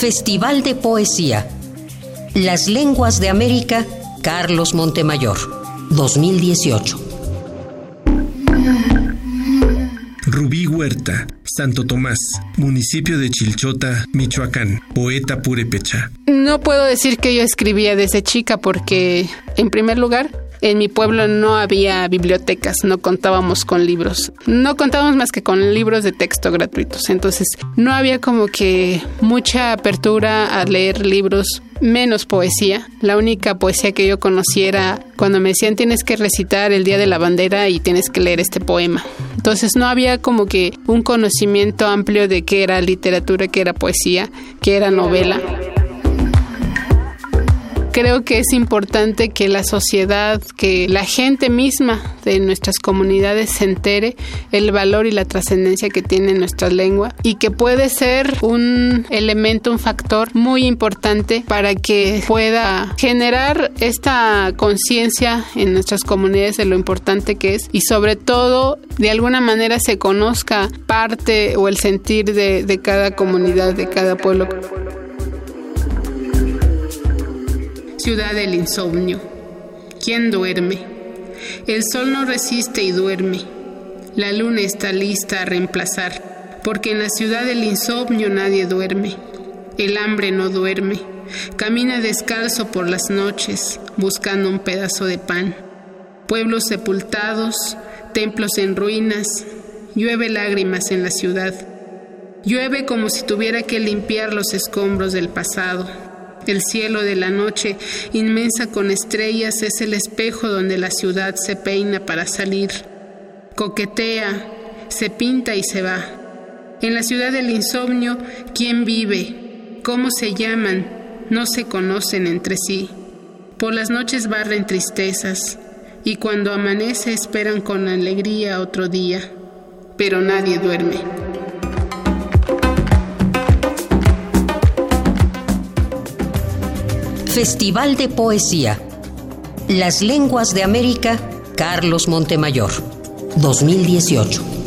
Festival de Poesía. Las Lenguas de América, Carlos Montemayor, 2018. Rubí Huerta, Santo Tomás, municipio de Chilchota, Michoacán, poeta purépecha. No puedo decir que yo escribía desde chica porque, en primer lugar, en mi pueblo no había bibliotecas, no contábamos con libros. No contábamos más que con libros de texto gratuitos. Entonces, no había como que mucha apertura a leer libros menos poesía. La única poesía que yo conociera cuando me decían tienes que recitar el Día de la Bandera y tienes que leer este poema. Entonces no había como que un conocimiento amplio de qué era literatura, qué era poesía, qué era novela creo que es importante que la sociedad, que la gente misma de nuestras comunidades se entere el valor y la trascendencia que tiene nuestra lengua y que puede ser un elemento, un factor muy importante para que pueda generar esta conciencia en nuestras comunidades de lo importante que es y sobre todo de alguna manera se conozca parte o el sentir de, de cada comunidad, de cada pueblo. Ciudad del insomnio. ¿Quién duerme? El sol no resiste y duerme. La luna está lista a reemplazar, porque en la ciudad del insomnio nadie duerme. El hambre no duerme. Camina descalzo por las noches, buscando un pedazo de pan. Pueblos sepultados, templos en ruinas, llueve lágrimas en la ciudad. Llueve como si tuviera que limpiar los escombros del pasado el cielo de la noche, inmensa con estrellas, es el espejo donde la ciudad se peina para salir. Coquetea, se pinta y se va. En la ciudad del insomnio, ¿quién vive? ¿Cómo se llaman? No se conocen entre sí. Por las noches barren tristezas y cuando amanece esperan con alegría otro día, pero nadie duerme. Festival de Poesía. Las Lenguas de América, Carlos Montemayor, 2018.